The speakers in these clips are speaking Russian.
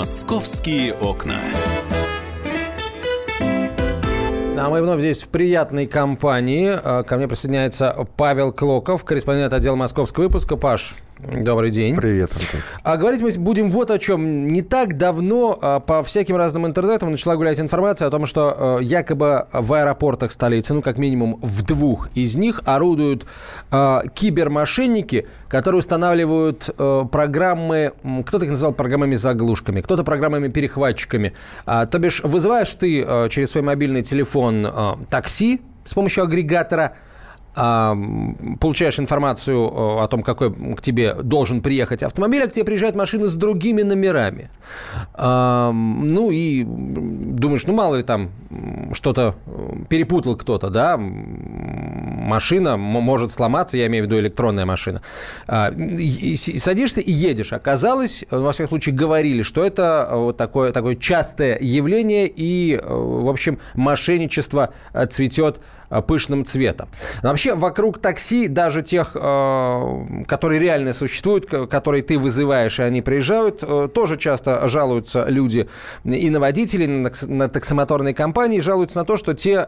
Московские окна. А мы вновь здесь в приятной компании. А, ко мне присоединяется Павел Клоков, корреспондент отдела московского выпуска. Паш, добрый день. Привет, Антон. А говорить мы будем вот о чем. Не так давно а, по всяким разным интернетам начала гулять информация о том, что а, якобы в аэропортах столицы, ну как минимум в двух из них, орудуют кибермошенники, которые устанавливают программы, кто-то их называл программами-заглушками, кто-то программами-перехватчиками. То бишь вызываешь ты через свой мобильный телефон телефон э, такси с помощью агрегатора, получаешь информацию э, о том, какой к тебе должен приехать автомобиль, а к тебе приезжает машина с другими номерами. Э, ну и думаешь, ну мало ли там что-то перепутал кто-то, да, машина может сломаться, я имею в виду электронная машина. А, и садишься и едешь. Оказалось, во всяком случае, говорили, что это вот такое, такое частое явление, и, э, в общем, мошенничество э, цветет Э, пышным цветом. Вообще вокруг такси, даже тех, э, которые реально существуют, которые ты вызываешь, и они приезжают, э, тоже часто жалуются люди и на водителей, и на таксомоторные компании, жалуются на то, что те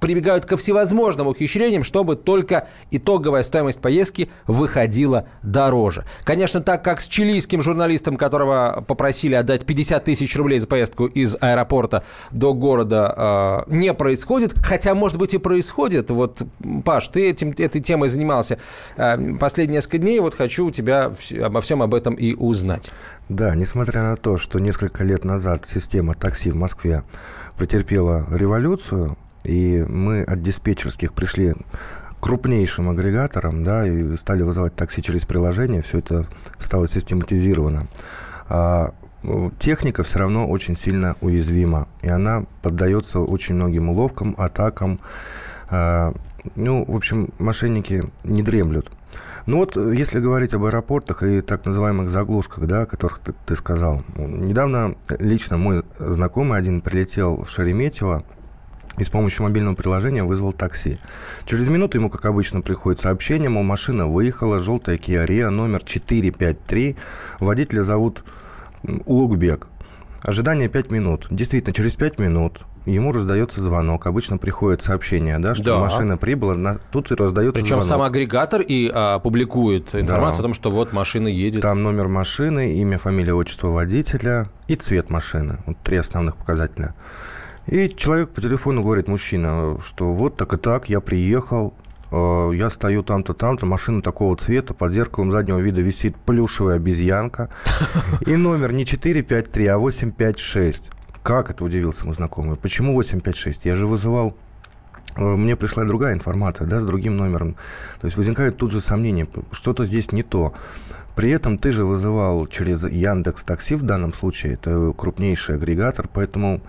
прибегают ко всевозможным ухищрениям, чтобы только итоговая стоимость поездки выходила дороже. Конечно, так как с чилийским журналистом, которого попросили отдать 50 тысяч рублей за поездку из аэропорта до города, не происходит, хотя, может быть, и происходит? Вот, Паш, ты этим, этой темой занимался э, последние несколько дней, вот хочу у тебя обо всем об этом и узнать. Да, несмотря на то, что несколько лет назад система такси в Москве претерпела революцию, и мы от диспетчерских пришли крупнейшим агрегатором, да, и стали вызывать такси через приложение, все это стало систематизировано. А техника все равно очень сильно уязвима, и она поддается очень многим уловкам, атакам. А, ну, в общем, мошенники не дремлют. Ну вот, если говорить об аэропортах и так называемых заглушках, да, о которых ты, ты сказал. Недавно лично мой знакомый один прилетел в Шереметьево, и с помощью мобильного приложения вызвал такси. Через минуту ему, как обычно, приходит сообщение, мол, машина выехала, желтая Kia Rio, номер 453, водителя зовут Улугбек. Ожидание 5 минут. Действительно, через 5 минут ему раздается звонок. Обычно приходит сообщение, да, что да. машина прибыла. На... Тут и раздается Причем звонок. сам агрегатор и а, публикует информацию да. о том, что вот машина едет. Там номер машины, имя, фамилия, отчество водителя и цвет машины. Вот три основных показателя. И человек по телефону говорит, мужчина, что вот так и так, я приехал, я стою там-то, там-то, машина такого цвета, под зеркалом заднего вида висит плюшевая обезьянка. И номер не 453, а 856. Как это удивился мой знакомый? Почему 856? Я же вызывал э, мне пришла другая информация, да, с другим номером. То есть возникает тут же сомнение, что-то здесь не то. При этом ты же вызывал через Яндекс Такси в данном случае, это крупнейший агрегатор, поэтому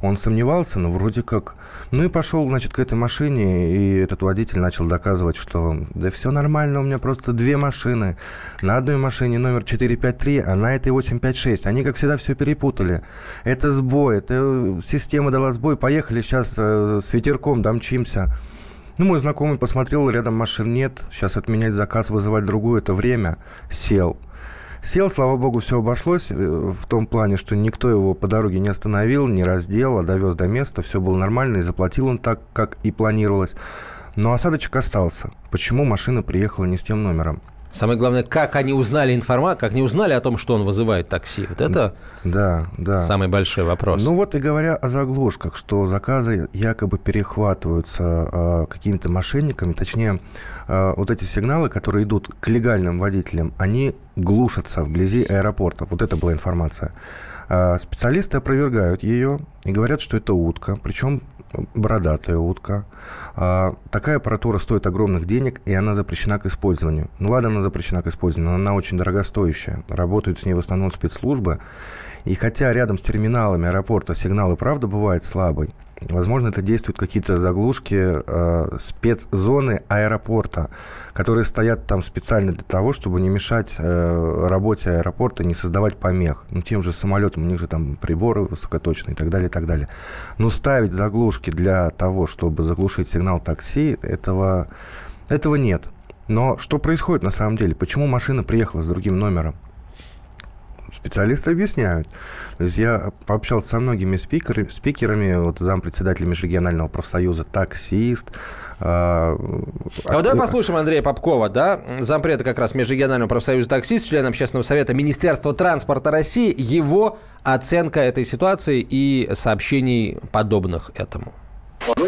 он сомневался, но вроде как... Ну и пошел, значит, к этой машине, и этот водитель начал доказывать, что да все нормально, у меня просто две машины. На одной машине номер 453, а на этой 856. Они, как всегда, все перепутали. Это сбой, это система дала сбой, поехали сейчас э, с ветерком домчимся. Ну, мой знакомый посмотрел, рядом машин нет. Сейчас отменять заказ, вызывать другую, это время. Сел. Сел, слава богу, все обошлось э, в том плане, что никто его по дороге не остановил, не раздел, а довез до места. Все было нормально, и заплатил он так, как и планировалось. Но осадочек остался. Почему машина приехала не с тем номером? Самое главное, как они узнали информацию, как не узнали о том, что он вызывает такси. Вот это да, да. самый большой вопрос. Ну вот и говоря о заглушках, что заказы якобы перехватываются э, какими-то мошенниками, точнее, э, вот эти сигналы, которые идут к легальным водителям, они глушатся вблизи аэропорта. Вот это была информация. Э, специалисты опровергают ее и говорят, что это утка. Причем бородатая утка. А, такая аппаратура стоит огромных денег, и она запрещена к использованию. Ну ладно, она запрещена к использованию, но она очень дорогостоящая. Работают с ней в основном спецслужбы. И хотя рядом с терминалами аэропорта сигнал и правда бывает слабый, Возможно, это действуют какие-то заглушки, э, спецзоны аэропорта, которые стоят там специально для того, чтобы не мешать э, работе аэропорта, не создавать помех. Ну, тем же самолетам, у них же там приборы высокоточные и так далее, и так далее. Но ставить заглушки для того, чтобы заглушить сигнал такси, этого, этого нет. Но что происходит на самом деле? Почему машина приехала с другим номером? Специалисты объясняют. То есть я пообщался со многими спикерами, спикерами вот зампредседателя Межрегионального профсоюза, таксист. Э, а вот давай послушаем Андрея Попкова, да, зампреда как раз Межрегионального профсоюза таксист, член общественного совета Министерства транспорта России, его оценка этой ситуации и сообщений подобных этому.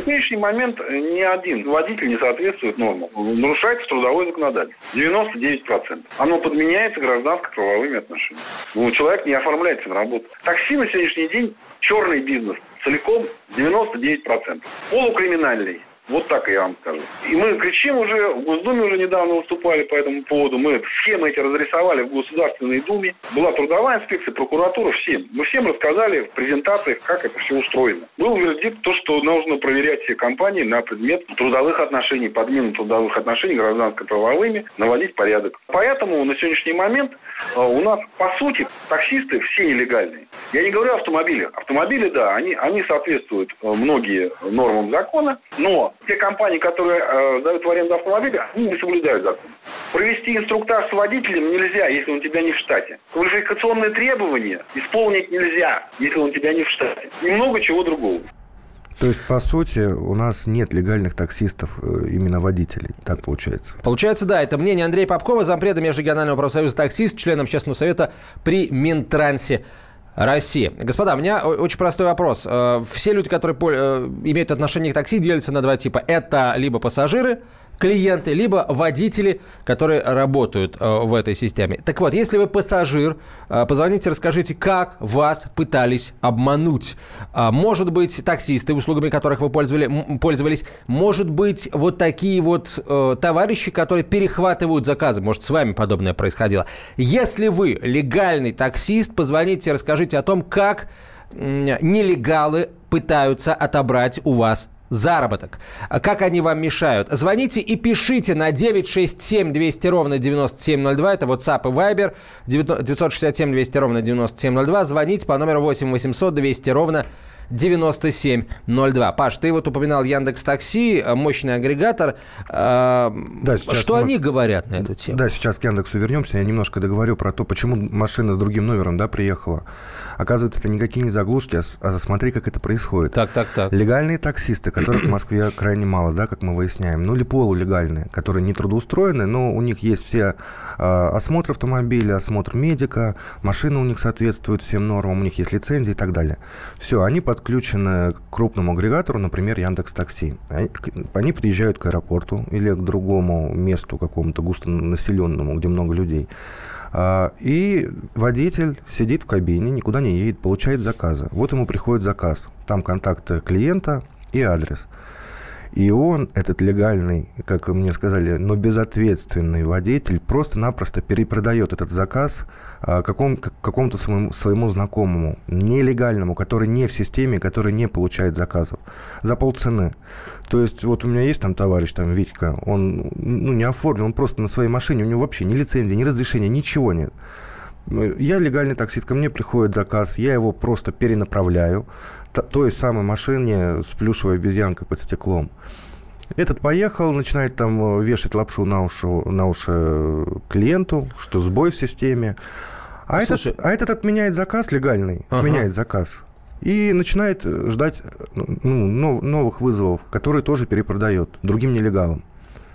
Сегодняшний момент ни один водитель не соответствует нормам. Нарушается трудовое законодательство. 99%. Оно подменяется гражданско-правовыми отношениями. Ну, человек не оформляется на работу. Такси на сегодняшний день черный бизнес. Целиком 99%. Полукриминальный. Вот так я вам скажу. И мы кричим уже, в Госдуме уже недавно выступали по этому поводу. Мы схемы эти разрисовали в Государственной Думе. Была трудовая инспекция, прокуратура, всем. Мы всем рассказали в презентациях, как это все устроено. Был вердикт то, что нужно проверять все компании на предмет трудовых отношений, подмену трудовых отношений гражданско-правовыми, наводить порядок. Поэтому на сегодняшний момент э, у нас, по сути, таксисты все нелегальные. Я не говорю автомобили. Автомобили, да, они, они соответствуют э, многие нормам закона, но те компании, которые э, дают в аренду автомобили, они не соблюдают закон. Провести инструктаж с водителем нельзя, если он у тебя не в штате. Квалификационные требования исполнить нельзя, если он у тебя не в штате. И много чего другого. То есть, по сути, у нас нет легальных таксистов, э, именно водителей. Так получается. Получается, да. Это мнение Андрея Попкова, зампреда Межрегионального профсоюза таксист, член общественного совета при Минтрансе России. Господа, у меня очень простой вопрос. Э, все люди, которые э, имеют отношение к такси, делятся на два типа. Это либо пассажиры, клиенты, либо водители, которые работают э, в этой системе. Так вот, если вы пассажир, э, позвоните, расскажите, как вас пытались обмануть. Э, может быть, таксисты, услугами которых вы пользовали, пользовались, может быть, вот такие вот э, товарищи, которые перехватывают заказы. Может, с вами подобное происходило. Если вы легальный таксист, позвоните, расскажите о том, как нелегалы пытаются отобрать у вас заработок. Как они вам мешают? Звоните и пишите на 967 200 ровно 9702. Это WhatsApp и Viber. 967 200 ровно 9702. Звоните по номеру 8 800 200 ровно 9702. Паш, ты вот упоминал Яндекс Такси, э, мощный агрегатор. Э, да, Что мы... они говорят на эту тему? Да, сейчас к Яндексу вернемся. Я немножко договорю про то, почему машина с другим номером да, приехала. Оказывается, это никакие не заглушки, а, а смотри, как это происходит. Так, так, так. Легальные таксисты, которых в Москве крайне мало, да, как мы выясняем, ну или полулегальные, которые не трудоустроены, но у них есть все э, осмотр автомобиля, осмотр медика, машина у них соответствует всем нормам, у них есть лицензия и так далее. Все, они под подключены к крупному агрегатору, например, Яндекс Такси. Они приезжают к аэропорту или к другому месту, какому-то густонаселенному, где много людей. А, и водитель сидит в кабине, никуда не едет, получает заказы. Вот ему приходит заказ. Там контакты клиента и адрес. И он, этот легальный, как мне сказали, но безответственный водитель, просто-напросто перепродает этот заказ а, какому, какому-то своему, своему знакомому, нелегальному, который не в системе, который не получает заказов, за полцены. То есть вот у меня есть там товарищ, там Витька, он ну, не оформлен, он просто на своей машине, у него вообще ни лицензии, ни разрешения, ничего нет. Я легальный таксист, ко мне приходит заказ, я его просто перенаправляю той самой машине с плюшевой обезьянкой под стеклом. Этот поехал, начинает там э, вешать лапшу на уши, на уши клиенту, что сбой в системе. А, этот, а этот отменяет заказ легальный, ага. отменяет заказ. И начинает ждать ну, новых вызовов, которые тоже перепродает другим нелегалам.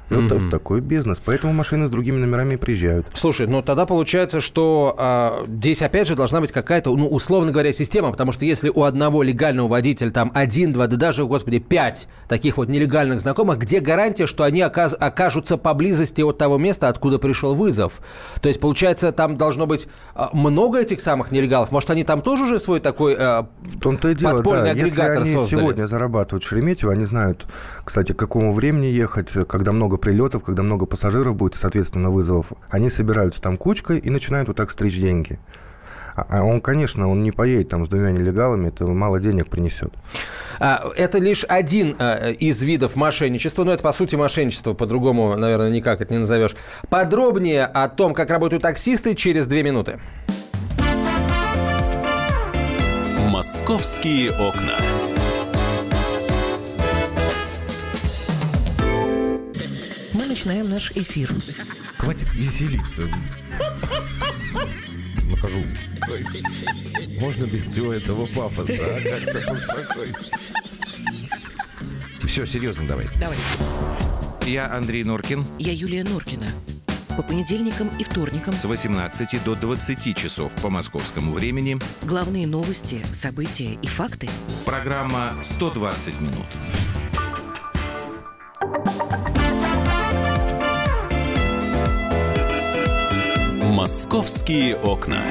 Вот mm-hmm. такой бизнес. Поэтому машины с другими номерами приезжают. Слушай, ну тогда получается, что а, здесь опять же должна быть какая-то, ну, условно говоря, система, потому что если у одного легального водителя там один, два, да даже, господи, пять таких вот нелегальных знакомых, где гарантия, что они оказ- окажутся поблизости от того места, откуда пришел вызов? То есть, получается, там должно быть а, много этих самых нелегалов? Может, они там тоже уже свой такой а, В том-то и дело, подпольный да. агрегатор Если они создали? сегодня зарабатывают Шереметьево, они знают, кстати, к какому времени ехать, когда много много прилетов, когда много пассажиров будет, соответственно, вызовов, они собираются там кучкой и начинают вот так стричь деньги. А, а он, конечно, он не поедет там с двумя нелегалами, это мало денег принесет. А, это лишь один а, из видов мошенничества, но это, по сути, мошенничество, по-другому, наверное, никак это не назовешь. Подробнее о том, как работают таксисты, через две минуты. «Московские окна». Начинаем наш эфир. Хватит веселиться. накажу. Можно без всего этого пафоса, а? Как-то поспокойнее. Все, серьезно давай. Давай. Я Андрей Норкин. Я Юлия Норкина. По понедельникам и вторникам С 18 до 20 часов по московскому времени. главные новости, события и факты. Программа «120 минут». «Московские окна».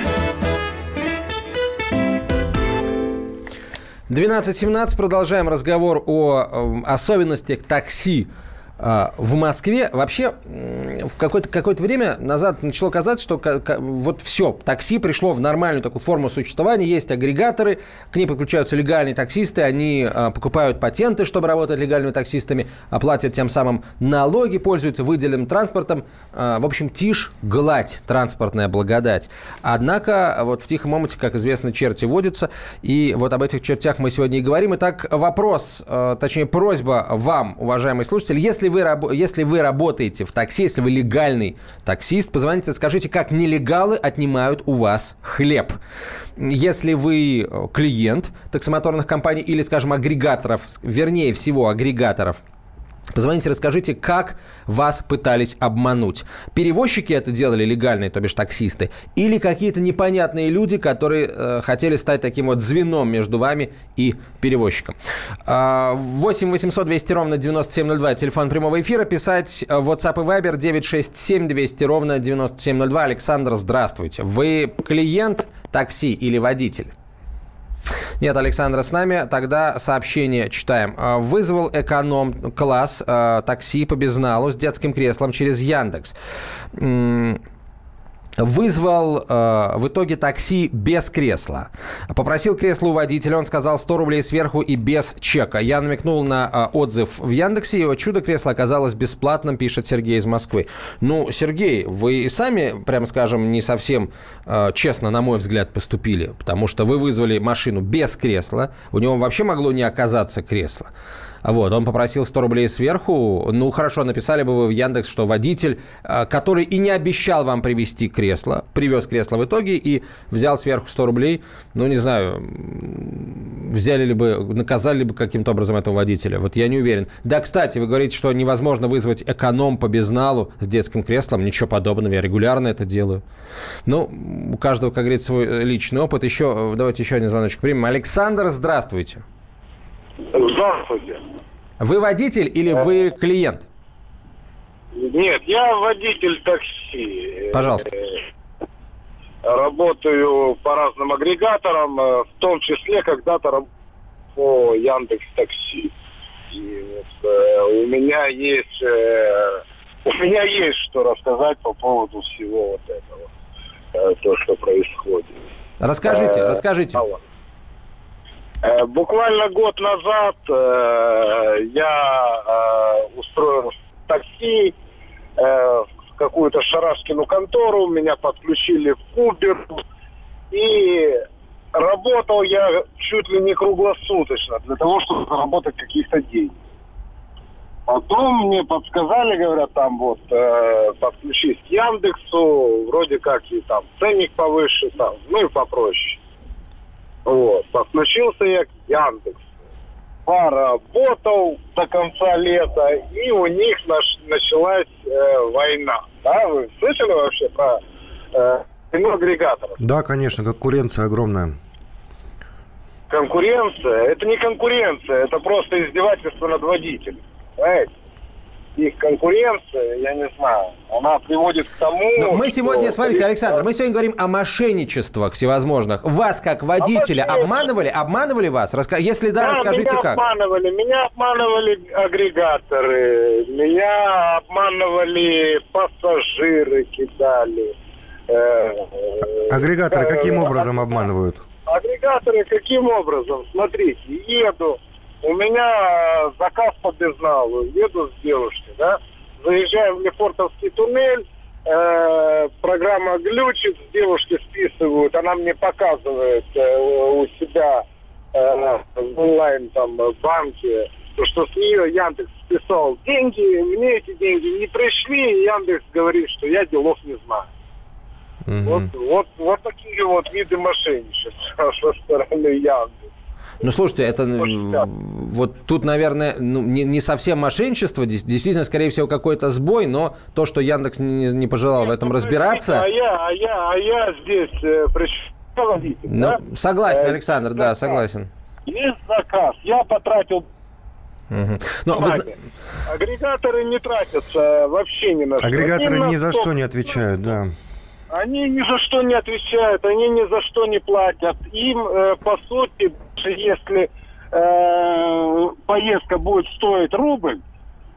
12.17. Продолжаем разговор о э, особенностях такси в Москве. Вообще, в какое-то какое время назад начало казаться, что вот все, такси пришло в нормальную такую форму существования. Есть агрегаторы, к ним подключаются легальные таксисты, они э, покупают патенты, чтобы работать легальными таксистами, оплатят тем самым налоги, пользуются выделенным транспортом. В общем, тишь, гладь, транспортная благодать. Однако, вот в тихом омуте, как известно, черти водятся, и вот об этих чертях мы сегодня и говорим. Итак, вопрос, точнее, просьба вам, уважаемый слушатель, если вы, рабо- если вы работаете в такси, если вы легальный таксист, позвоните, скажите, как нелегалы отнимают у вас хлеб. Если вы э, клиент таксомоторных компаний или, скажем, агрегаторов, вернее всего агрегаторов, Позвоните, расскажите, как вас пытались обмануть. Перевозчики это делали легальные, то бишь таксисты, или какие-то непонятные люди, которые э, хотели стать таким вот звеном между вами и перевозчиком. А, 8 800 200 ровно 9702, телефон прямого эфира, писать э, WhatsApp и Viber 967 200 ровно 9702. Александр, здравствуйте. Вы клиент такси или водитель? Нет, Александра с нами. Тогда сообщение читаем. А, Вызвал эконом-класс а, такси по безналу с детским креслом через Яндекс. Вызвал э, в итоге такси без кресла. Попросил кресло у водителя, он сказал 100 рублей сверху и без чека. Я намекнул на э, отзыв в Яндексе, его чудо-кресло оказалось бесплатным, пишет Сергей из Москвы. Ну, Сергей, вы сами, прямо скажем, не совсем э, честно, на мой взгляд, поступили, потому что вы вызвали машину без кресла, у него вообще могло не оказаться кресла. Вот, он попросил 100 рублей сверху. Ну, хорошо, написали бы вы в Яндекс, что водитель, э, который и не обещал вам привезти кресло, привез кресло в итоге и взял сверху 100 рублей. Ну, не знаю, взяли ли бы, наказали ли бы каким-то образом этого водителя. Вот я не уверен. Да, кстати, вы говорите, что невозможно вызвать эконом по безналу с детским креслом. Ничего подобного, я регулярно это делаю. Ну, у каждого, как говорится, свой э, личный опыт. Еще, э, давайте еще один звоночек примем. Александр, здравствуйте. Здравствуйте. Вы водитель или вы клиент? Нет, я водитель такси. Пожалуйста. Э, Работаю по разным агрегаторам, э, в том числе когда-то по Яндекс Такси. И вот, э, у меня есть э, у меня есть что рассказать по поводу всего вот этого, э, то, что происходит. Расскажите, Э, расскажите. алло. Э, Буквально год назад э, я э, устроил такси в какую-то шарашкину контору, меня подключили в Uber, и работал я чуть ли не круглосуточно для того, чтобы заработать каких-то денег. Потом мне подсказали, говорят, там вот, э, подключись к Яндексу, вроде как и там ценник повыше, там, ну и попроще. Вот, подключился я к Яндексу. Поработал до конца лета, и у них наш- началась э, война. Да, вы слышали вообще про э, агрегаторов? Да, конечно, конкуренция огромная. Конкуренция, это не конкуренция, это просто издевательство над водителем. Понимаете? Их конкуренция, я не знаю, она приводит к тому, Но мы что- сегодня, смотрите, Александр, мы сегодня говорим о мошенничествах всевозможных. Вас, как водителя, Обманывали. обманывали? Обманывали вас? Раска- Если да, Да, расскажите меня как. обманывали, меня обманывали агрегаторы, меня обманывали пассажиры, кидали. Э, Агрегаторы э, каким э, образом обманывают? Агрегаторы каким образом? Смотрите, еду, у меня заказ по безналу, еду с девушкой, да, заезжаем в Лефортовский туннель, э, программа глючит, с девушки списывают, она мне показывает э, у себя э, в онлайн там банке, то, что с нее Яндекс списал деньги, мне эти деньги не пришли, и Яндекс говорит, что я делов не знаю. Мгм. Вот, вот, вот такие вот виды мошенничества со стороны Яндекса. Ну, слушайте, это вот тут, наверное, ну, не, не совсем мошенничество, действительно, скорее всего, какой-то сбой, но то, что Яндекс не, не пожелал в этом Ну, разбираться... А я, а я, а я здесь э, пришел водитель, Ну, да? согласен, Э, Александр, да, заказ. согласен. Есть заказ, я потратил Мгм. Но вы. Агрегаторы не тратятся вообще ни на что. Агрегаторы ни на за что не отвечают, да. Они ни за что не отвечают, они ни за что не платят. Им, э, по сути, если э, поездка будет стоить рубль,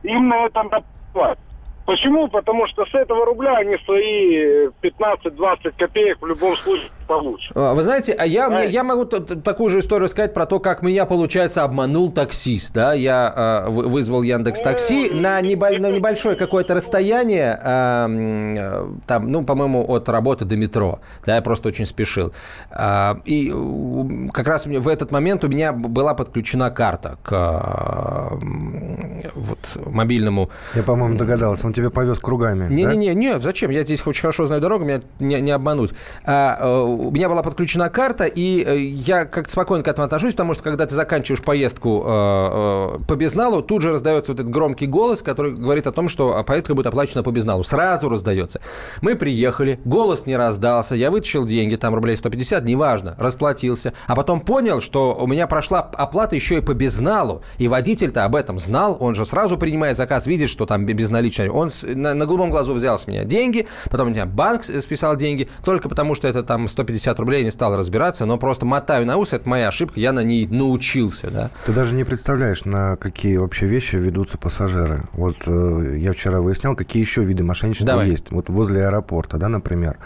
им на это наплевать. Почему? Потому что с этого рубля они свои 15-20 копеек в любом случае получат. А, Вы знаете, а я, мне- Знаете. я могу такую же историю сказать про то, как меня, получается, обманул таксист. Да? Я э, вы- вызвал Яндекс Такси на, небо- на небольшое какое-то расстояние, э, там, ну, по-моему, от работы до метро. Да, я просто очень спешил. А, и э, как раз в этот момент у меня была подключена карта к э, вот, мобильному Я, по-моему, догадался. Он тебя повез кругами. да? не-не-не, не, зачем? Я здесь очень хорошо знаю дорогу, меня не, не обмануть. А, э, у меня была подключена карта, и э, я как-то спокойно к этому отношусь, потому что когда ты заканчиваешь поездку э, э, по безналу, тут же раздается вот этот громкий голос, который говорит о том, что поездка будет оплачена по безналу. Сразу раздается. Мы приехали, голос не раздался, я вытащил деньги, там рублей 150, неважно, расплатился, а потом понял, что у меня прошла оплата еще и по безналу, и водитель-то об этом знал, он же сразу принимает заказ, видит, что там безналичие. Он на, на голубом глазу взял с меня деньги, потом у меня банк списал деньги, только потому что это там 150 рублей, я не стал разбираться, но просто мотаю на ус, это моя ошибка, я на ней научился, да. Ты даже не представляешь, на какие вообще вещи ведутся пассажиры. Вот э, я вчера выяснял, какие еще виды мошенничества Давай. есть. Вот возле аэропорта, да, например,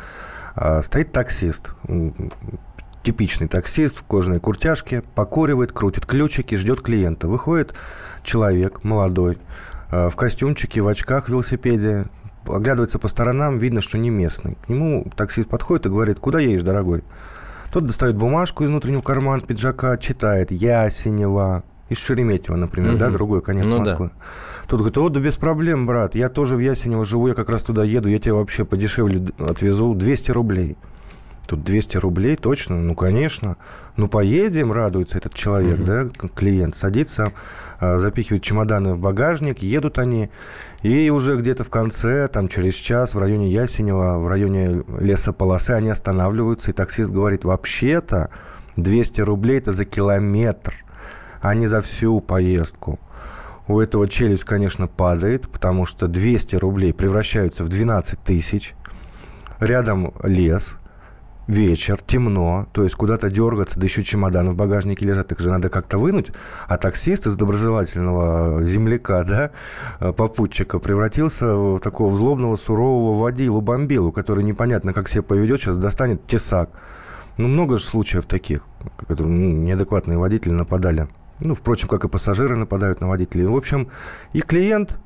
а, стоит таксист, типичный таксист в кожаной куртяжке, покуривает, крутит ключики, ждет клиента. Выходит человек молодой, э, в костюмчике, в очках, в велосипеде, оглядывается по сторонам, видно, что не местный. К нему таксист подходит и говорит, куда едешь, дорогой? Тот достает бумажку из внутреннего кармана пиджака, читает Ясенева, из Шереметьево, например, да, Мгм. другой конец Ну да. Москвы. Тот говорит, о, да без проблем, брат, я тоже в Ясенево живу, я как раз туда еду, я тебе вообще подешевле отвезу 200 рублей. Тут 200 рублей, точно? Ну, конечно. Ну, поедем, радуется этот человек, да, к- клиент. Садится, а, запихивает чемоданы в багажник, едут они. И уже где-то в конце, там, через час, в районе Ясенева, в районе лесополосы, они останавливаются, и таксист говорит, вообще-то 200 рублей – это за километр, а не за всю поездку. У этого челюсть, конечно, падает, потому что 200 рублей превращаются в 12 тысяч. Рядом лес, вечер, темно, то есть куда-то дергаться, да еще чемоданы в багажнике лежат, их же надо как-то вынуть. А таксист из доброжелательного земляка, да, э, попутчика, превратился в такого злобного, сурового водилу-бомбилу, который непонятно, как себя поведет, сейчас достанет тесак. Ну, много же случаев таких, которые ну, неадекватные водители нападали. Ну, впрочем, как и пассажиры нападают на водителей. В общем, и клиент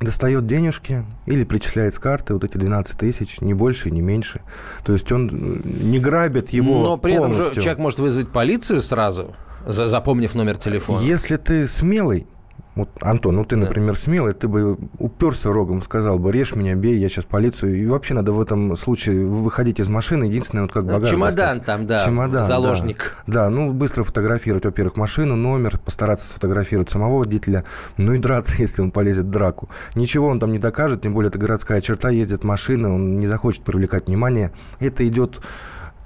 достает денежки или причисляет с карты вот эти 12 тысяч, не больше, не меньше. То есть он э, не грабит его Но при этом же полностью. человек может вызвать полицию сразу, за- запомнив номер телефона. Если ты смелый, вот, Антон, ну ты, Да. например, смелый, ты бы уперся рогом, сказал бы, режь меня, бей, я сейчас полицию. И вообще надо в этом случае выходить из машины, единственное, вот как Да, багаж Чемодан достать. там, да, Чемодан, да. заложник. Да, ну быстро фотографировать, во-первых, машину, номер, постараться сфотографировать самого водителя, ну и драться, если он полезет в драку. Ничего он там не докажет, тем более это городская черта, ездит машина, он не захочет привлекать внимание. Это идет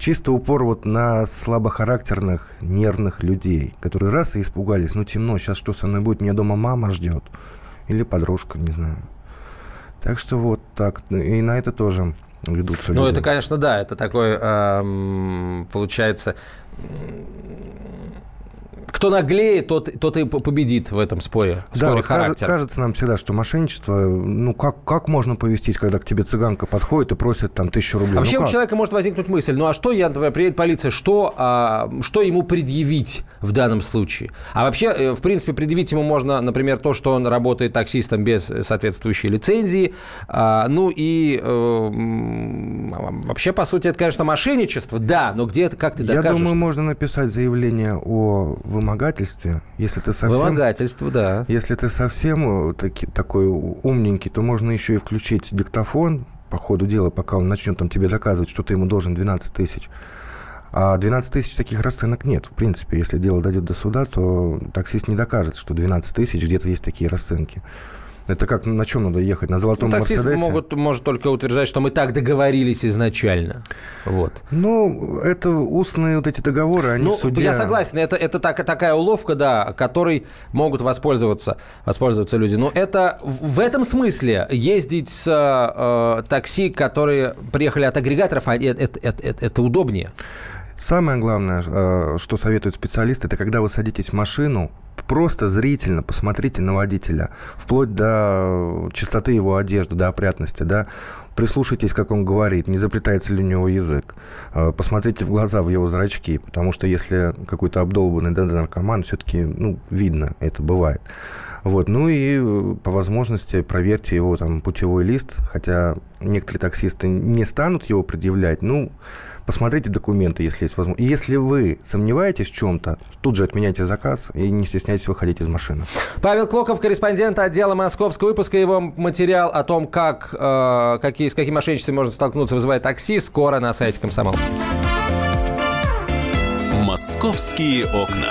чисто упор вот на слабохарактерных, нервных людей, которые раз и испугались, ну темно, сейчас что со мной будет, меня дома мама ждет. Или подружка, не знаю. Так что вот так. И на это тоже ведутся Ну, люди. это, конечно, да, это такой, эм, получается, кто наглее, тот, тот и победит в этом споре, в Да, споре вот кажется, нам всегда, что мошенничество, ну как, как можно повестись, когда к тебе цыганка подходит и просит там тысячу рублей? А Вообще ну, у человека может возникнуть мысль, ну а что, я, например, приедет полиция, что, а, что ему предъявить в данном случае? А вообще, э, в принципе, предъявить ему можно, например, то, что он работает таксистом без соответствующей лицензии. А, ну и э, вообще, по сути, это, конечно, мошенничество, да, но где это, как ты Я докажешь? думаю, можно написать заявление о вымогательстве, если ты совсем... Вымогательство, да. Если ты совсем э, таки- такой умненький, то можно еще и включить диктофон, по ходу дела, пока он начнет там тебе доказывать, что ты ему должен 12 тысяч. А 12 тысяч таких расценок нет. В принципе, если дело дойдет до суда, то таксист не докажет, что 12 тысяч где-то есть такие расценки. Это как на чем надо ехать? На золотом Ну, таксисты Мерседесе? могут, может только утверждать, что мы так договорились изначально. Вот. Ну, это устные вот эти договоры, они Ну, в суде... я согласен, это, это так, такая уловка, да, которой могут воспользоваться, воспользоваться люди. Но это в этом смысле ездить с э, такси, которые приехали от агрегаторов, это- это- это- это удобнее. Самое главное, э, что советуют специалисты, это когда вы садитесь в машину, просто зрительно посмотрите на водителя, вплоть до э, чистоты его одежды, до опрятности, да, прислушайтесь, как он говорит, не заплетается ли у него язык, Э, посмотрите в глаза, в его зрачки, потому что если какой-то обдолбанный да, наркоман, все-таки, ну, видно, это бывает. Вот, ну и по возможности проверьте его там путевой лист, хотя некоторые таксисты не станут его предъявлять, ну, посмотрите документы, если есть возможность. И если вы сомневаетесь в чем-то, тут же отменяйте заказ и не стесняйтесь выходить из машины. Павел Клоков, корреспондент отдела московского выпуска. Его материал о том, как, э, какие, с какими мошенничествами можно столкнуться, вызывает такси, скоро на сайте Комсомол. «Московские окна».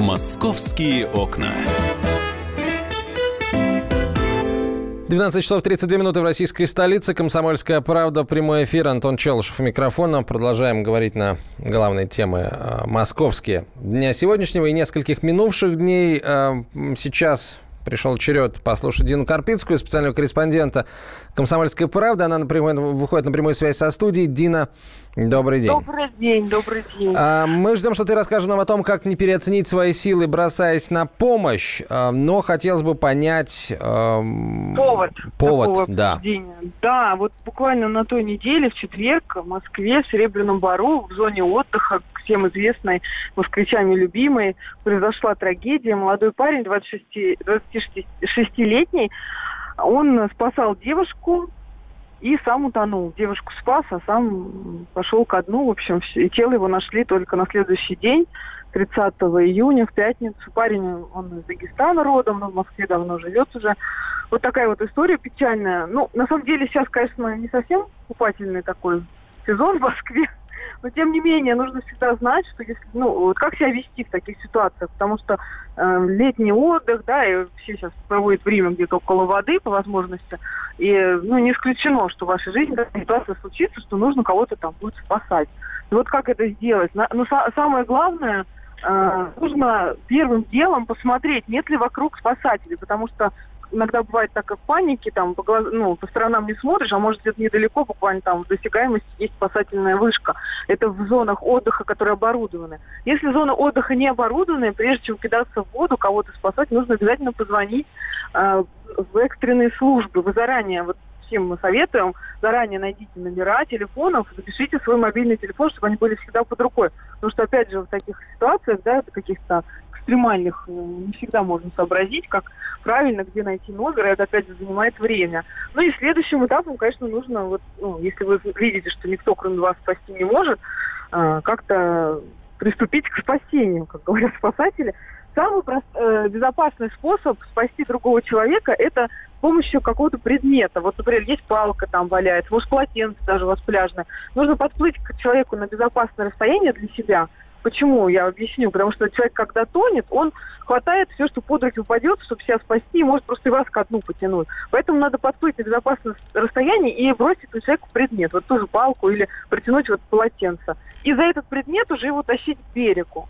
«Московские окна». 12 часов 32 минуты в российской столице. Комсомольская правда. Прямой эфир. Антон Челышев микрофона. Продолжаем говорить на главные темы э, московские. Дня сегодняшнего и нескольких минувших дней. Э, сейчас пришел черед послушать Дину Карпицкую, специального корреспондента «Комсомольской правды». Она напрямую, выходит на прямую связь со студией. Дина, добрый день. Добрый день, добрый день. А, Мы ждем, что ты расскажешь нам о том, как не переоценить свои силы, бросаясь на помощь. А, Но хотелось бы понять... эм, Повод. Повод, да. обсуждения. Да, вот буквально на той неделе, в четверг, в Москве, в Серебряном Бару, в зоне отдыха, всем известной, москвичами любимой, произошла трагедия. Молодой парень, 26, 26-летний, он спасал девушку и сам утонул. Девушку спас, а сам пошел ко дну. В общем, и тело его нашли только на следующий день, 30 июня, в пятницу. Парень, он из Дагестана родом, но в Москве давно живет уже. Вот такая вот история печальная. Ну, на самом деле сейчас, конечно, не совсем купательный такой сезон в Москве, но тем не менее нужно всегда знать, что если, ну, вот как себя вести в таких ситуациях, потому что э, летний отдых, да, и все сейчас проводят время где-то около воды по возможности, и, ну, не исключено, что в вашей жизни такая ситуация случится, что нужно кого-то там будет спасать. И вот как это сделать? На- ну, са- самое главное, э, нужно первым делом посмотреть, нет ли вокруг спасателей, потому что иногда бывает так и в панике, там, по, глаз- ну, по сторонам не смотришь, а может где-то недалеко, буквально там в досягаемости есть спасательная вышка. Это в зонах отдыха, которые оборудованы. Если зона отдыха не оборудованная, прежде чем кидаться в воду, кого-то спасать, нужно обязательно позвонить э, в экстренные службы. Вы заранее, вот всем мы советуем, заранее найдите номера телефонов, запишите свой мобильный телефон, чтобы они были всегда под рукой. Потому что, опять же, в таких ситуациях, да, каких-то экстремальных, э, не всегда можно сообразить, как правильно, где найти номер, и это, опять же, занимает время. Ну и следующим этапом, конечно, нужно, вот, ну, если вы видите, что никто, кроме вас, спасти не может, э, как-то приступить к спасению, как говорят спасатели. Самый прост- э, безопасный способ спасти другого человека – это с помощью какого-то предмета. Вот, например, есть палка там валяется, может, полотенце даже у вас пляжное. Нужно подплыть к человеку на безопасное расстояние для себя. Почему? Я объясню. Потому что человек, когда тонет, он хватает все, что под руки упадет, чтобы себя спасти, и может просто и вас ко дну потянуть. Поэтому надо подплыть на безопасное расстояние и бросить этому человеку предмет, вот ту же палку или протянуть вот полотенце. И за этот предмет уже его тащить к берегу.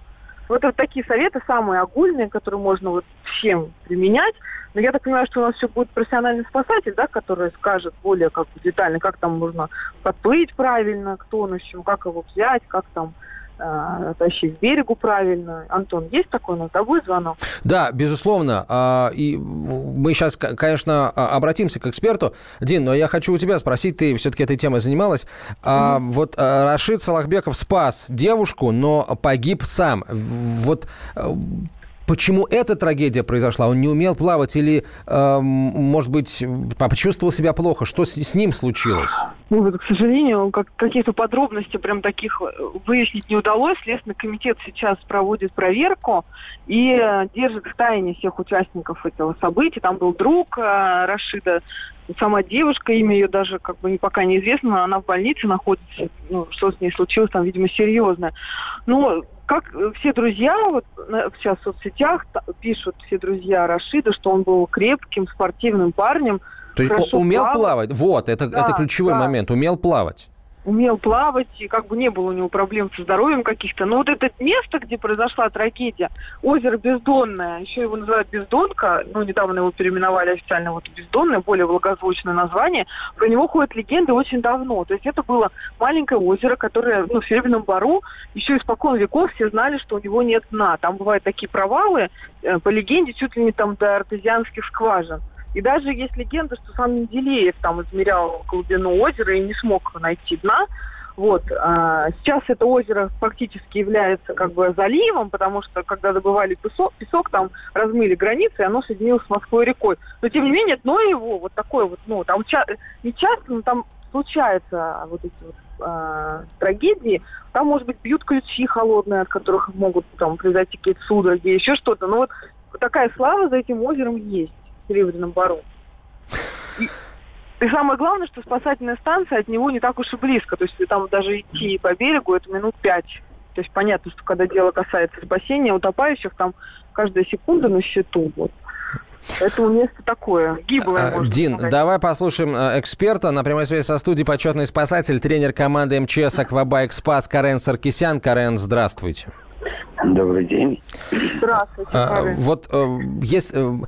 Вот, вот такие советы самые огульные, которые можно вот всем применять. Но я так понимаю, что у нас все будет профессиональный спасатель, да, который скажет более как детально, как там можно подплыть правильно к тонущему, как его взять, как там э, тащить к берегу правильно. Антон, есть такой тобой звонок? Да, безусловно. А, и мы сейчас, конечно, а, обратимся к эксперту. Дин, но я хочу у тебя спросить, ты все-таки этой темой занималась. А, mm-hmm. Вот а, Рашид Салахбеков спас девушку, но погиб сам. Вот Почему эта трагедия произошла? Он не умел плавать или, э, может быть, почувствовал себя плохо? Что с, с ним случилось? Ну, вот, к сожалению, как, каких-то подробностей прям таких э, выяснить не удалось. Следственный комитет сейчас проводит проверку и э, держит в тайне всех участников этого события. Там был друг э, Рашида, сама девушка, имя ее даже как бы пока неизвестно, она в больнице находится. Ну, что с ней случилось, там, видимо, серьезно. Но как все друзья, вот сейчас в соцсетях пишут все друзья Рашида, что он был крепким, спортивным парнем. То есть умел плавать. плавать? Вот, это, да, это ключевой да. момент. Умел плавать умел плавать, и как бы не было у него проблем со здоровьем каких-то. Но вот это место, где произошла трагедия, озеро Бездонное, еще его называют Бездонка, ну, недавно его переименовали официально вот Бездонное, более благозвучное название, про него ходят легенды очень давно. То есть это было маленькое озеро, которое, ну, в Серебряном Бару, еще испокон веков все знали, что у него нет дна. Там бывают такие провалы, э, по легенде, чуть ли не там до артезианских скважин. И даже есть легенда, что сам Менделеев там измерял глубину озера и не смог найти дна. Вот. А сейчас это озеро фактически является как бы заливом, потому что когда добывали песок, песок там размыли границы, и оно соединилось с Москвой рекой. Но тем не менее, дно его вот такое вот, ну, там ча- не часто, но там случаются вот эти вот э, трагедии, там, может быть, бьют ключи холодные, от которых могут там произойти какие-то судороги, еще что-то. Но вот такая слава за этим озером есть. Серебряном Бару. И, и самое главное, что спасательная станция от него не так уж и близко. То есть там даже идти по берегу, это минут пять. То есть понятно, что когда дело касается спасения утопающих, там каждая секунда на счету. Вот. Поэтому место такое, гиблое. А, Дин, сказать. давай послушаем э, эксперта. На прямой связи со студией почетный спасатель, тренер команды МЧС «Аквабайк Спас» Карен Саркисян. Карен, здравствуйте. Добрый день. Здравствуйте. А, вот э, есть э,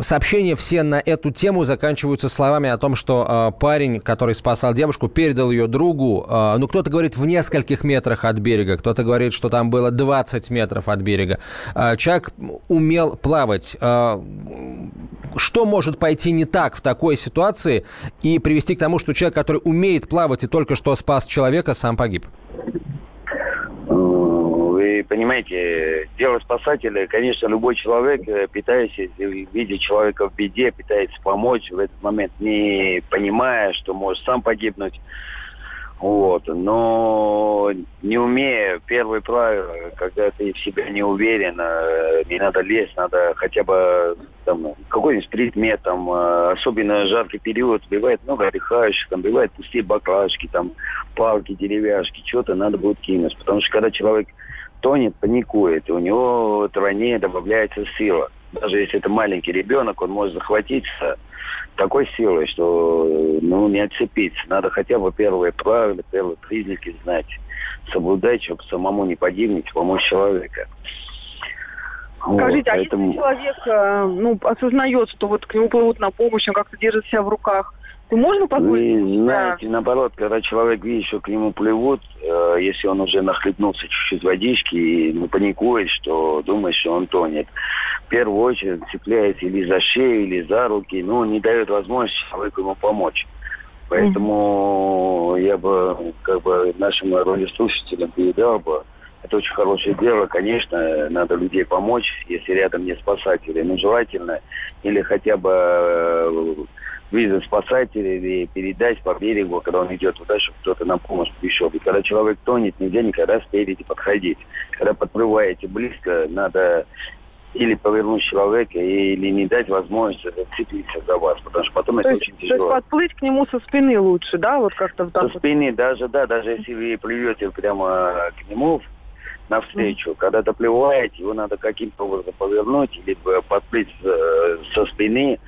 сообщения все на эту тему заканчиваются словами о том, что э, парень, который спасал девушку, передал ее другу. Э, ну, кто-то говорит в нескольких метрах от берега, кто-то говорит, что там было 20 метров от берега. Э, человек умел плавать. Э, что может пойти не так в такой ситуации и привести к тому, что человек, который умеет плавать и только что спас человека, сам погиб? Понимаете, дело спасателя, конечно, любой человек, э, питаясь, видя человека в беде, пытается помочь в этот момент, не понимая, что может сам погибнуть. Вот. Но не умея, первое правило, когда ты в себя не уверен, э, не надо лезть, надо хотя бы там какой-нибудь предмет, там, э, особенно жаркий период, бывает много отдыхающих, там бывает пустые баклажки, там, палки, деревяшки, что-то надо будет кинуть. Потому что когда человек тонет, паникует, у него тройнее добавляется сила. Даже если это маленький ребенок, он может захватиться такой силой, что ну, не отцепиться. Надо хотя бы первые правила, первые признаки знать, соблюдать, чтобы самому не погибнуть, помочь человека. Скажите, вот, а поэтому... если человек э, ну, осознает, что вот к нему плывут на помощь, он как-то держит себя в руках, то можно позволить Вы знаете, наоборот, когда человек видит, что к нему плывут, э, если он уже нахлебнулся чуть-чуть водички и ну, паникует, что думает, что он тонет, в первую очередь цепляется или за шею, или за руки, но не дает возможности человеку ему помочь. Поэтому mm-hmm. я бы как бы нашим радиослушателям передал бы, это очень хорошее дело, конечно, надо людей помочь, если рядом нет спасателей, но желательно или хотя бы вызвать спасателей или передать по берегу, когда он идет туда, чтобы кто-то на помощь пришел. И когда человек тонет, нельзя никогда спереди подходить. Когда подплываете близко, надо или повернуть человека, или не дать возможности зацепиться за вас, потому что потом то это есть, очень тяжело. То есть подплыть к нему со спины лучше, да, вот как-то вот так Со спины, даже, да, даже если вы плывете прямо к нему навстречу, mm. когда доплываете, его надо каким-то образом повернуть, либо подплыть э, со спины,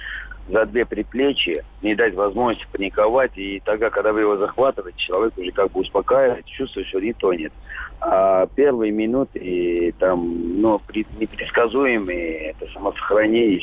за две приплечья, не дать возможности паниковать, и тогда, когда вы его захватываете, человек уже как бы успокаивается, чувствует, что не тонет. А первые минуты там, ну, непредсказуемые, это самосохранение.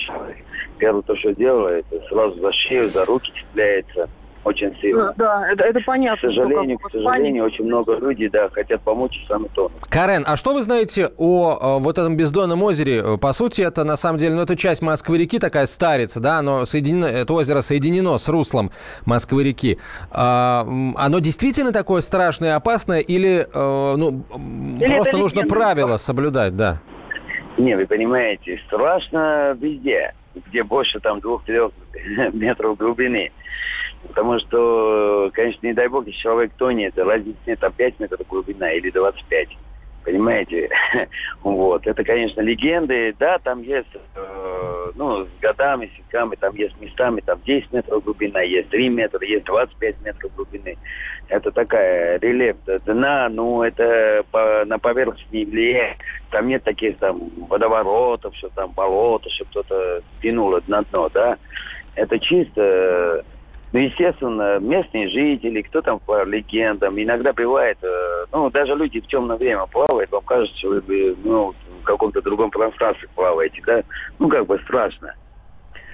Первое то, что делает, сразу за шею, за руки цепляется, очень сильно. Да, это, это понятно. К сожалению, к сожалению, очень много людей, да, хотят помочь и сами тонут. Карен, а что вы знаете о, э, вот этом бездонном озере? Э, По сути, это на самом деле, ну, это часть Москвы-реки, такая старица, да, оно соединено, это озеро соединено с руслом Москвы-реки. А, оно действительно такое страшное и опасное или, э, ну, Или просто нужно легенда? правила соблюдать, да? Не, вы понимаете, страшно везде, где больше там двух-трех метров глубины. Потому что, конечно, не дай бог, если человек тонет, разницы нет, там 5 метров глубина или 25. Понимаете? вот. Это, конечно, легенды. Да, там есть, э, ну, с годами, с веками, там есть местами, там 10 метров глубина, есть 3 метра, есть 25 метров глубины. Это такая рельеф дна, ну, это по, на поверхность не влияет. Там нет таких там водоворотов, что там болото, что кто-то тянуло на дно, да. Это чисто ну, естественно, местные жители, кто там по легендам, иногда бывает, э, ну, даже люди в темное время плавают, вам кажется, что вы, ну, в каком-то другом пространстве плаваете, да? Ну, как бы страшно.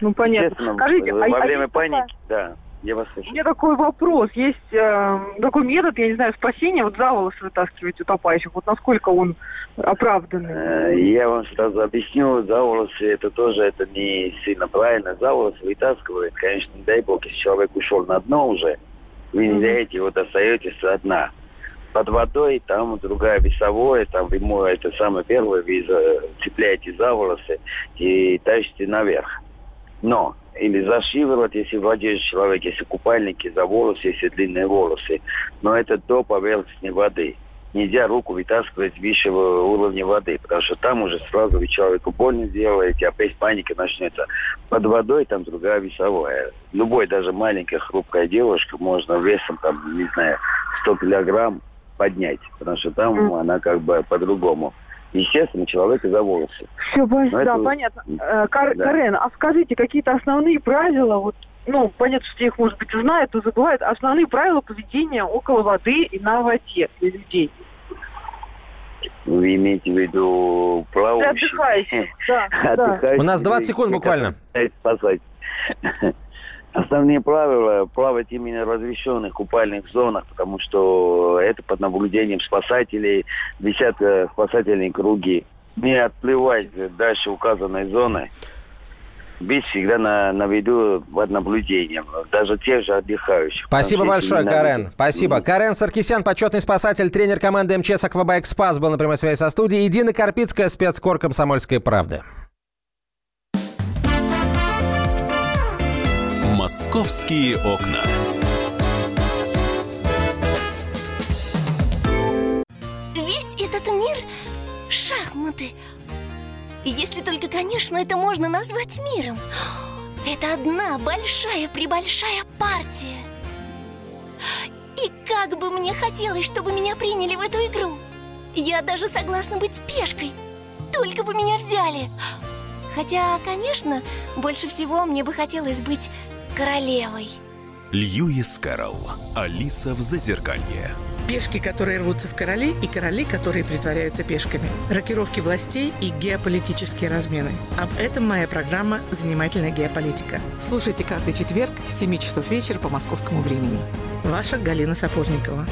Ну, понятно. Скажите, во а- а время такая- паники, да, я вас У слышу. меня такой вопрос. Есть э, такой метод, я не знаю, спасения, вот за волосы вытаскивать утопающих. Вот насколько он оправданный? Э, Я вам сразу объясню, за волосы это тоже это не сильно правильно. За волосы вытаскивают, конечно, не дай бог, если человек ушел на дно уже, вы не даете его достаете со дна. Под водой там другая весовое, там вы ему это самое первое, вы цепляете за волосы и тащите наверх. Но, или за шиворот, если владеет человек, если купальники, за волосы, если длинные волосы. Но это до поверхности воды. Нельзя руку вытаскивать выше уровня воды, потому что там уже сразу вы человеку больно сделаете, опять паника начнется. Под водой там другая весовая. Любой, даже маленькая хрупкая девушка, можно весом, там, не знаю, 100 килограмм поднять, потому что там она как бы по-другому. Естественно, человека за волосы. Все, да, это- понятно. Э, Кар- Да. Карен, а скажите, какие-то основные правила, вот, ну, понятно, что их, может быть, знают, и забывают, основные правила поведения около воды и на воде для людей. Вы имеете в виду плавающих? отдыхающих, да, У нас 20 секунд буквально. спасать. Основные правила плавать именно в разрешенных купальных зонах, потому что это под наблюдением спасателей, висят э, спасательные круги. Не отплывать дальше указанной зоны. Быть всегда на, на виду под наблюдением, даже тех же отдыхающих. Спасибо большое, Карен. надо- Спасибо. Мгм. Карен Саркисян, почетный спасатель, тренер команды МЧС «Аквабайк Спас» был на прямой связи со студией. И Дина Карпицкая, спецкор «Комсомольской правды». «Московские окна». Весь этот мир — шахматы. Если только, конечно, это можно назвать миром. Это одна большая-пребольшая партия. И как бы мне хотелось, чтобы меня приняли в эту игру. Я даже согласна быть пешкой. Только бы меня взяли. Хотя, конечно, больше всего мне бы хотелось быть королевой. Льюис Кэрролл. Алиса в Зазеркалье. Пешки, которые рвутся в короли, и короли, которые притворяются пешками. Рокировки властей и геополитические размены. Об этом моя программа «Занимательная геополитика». Слушайте каждый четверг с 7 часов вечера по московскому времени. Ваша Галина Сапожникова.